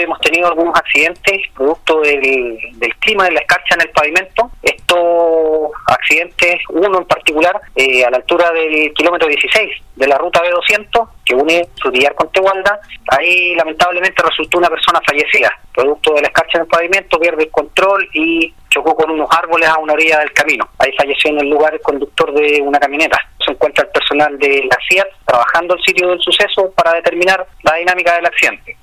Hemos tenido algunos accidentes producto del, clima de la escarcha en el pavimento. Estos accidentes, uno en particular, eh, a la altura del kilómetro 16 de la ruta B200, que une Frutillar con Tehualda, ahí lamentablemente resultó una persona fallecida. Producto de la escarcha en el pavimento, pierde el control y chocó con unos árboles a una orilla del camino. Ahí falleció en el lugar el conductor de una camioneta. Se encuentra el personal de la CIAT trabajando el sitio del suceso para determinar la dinámica del accidente.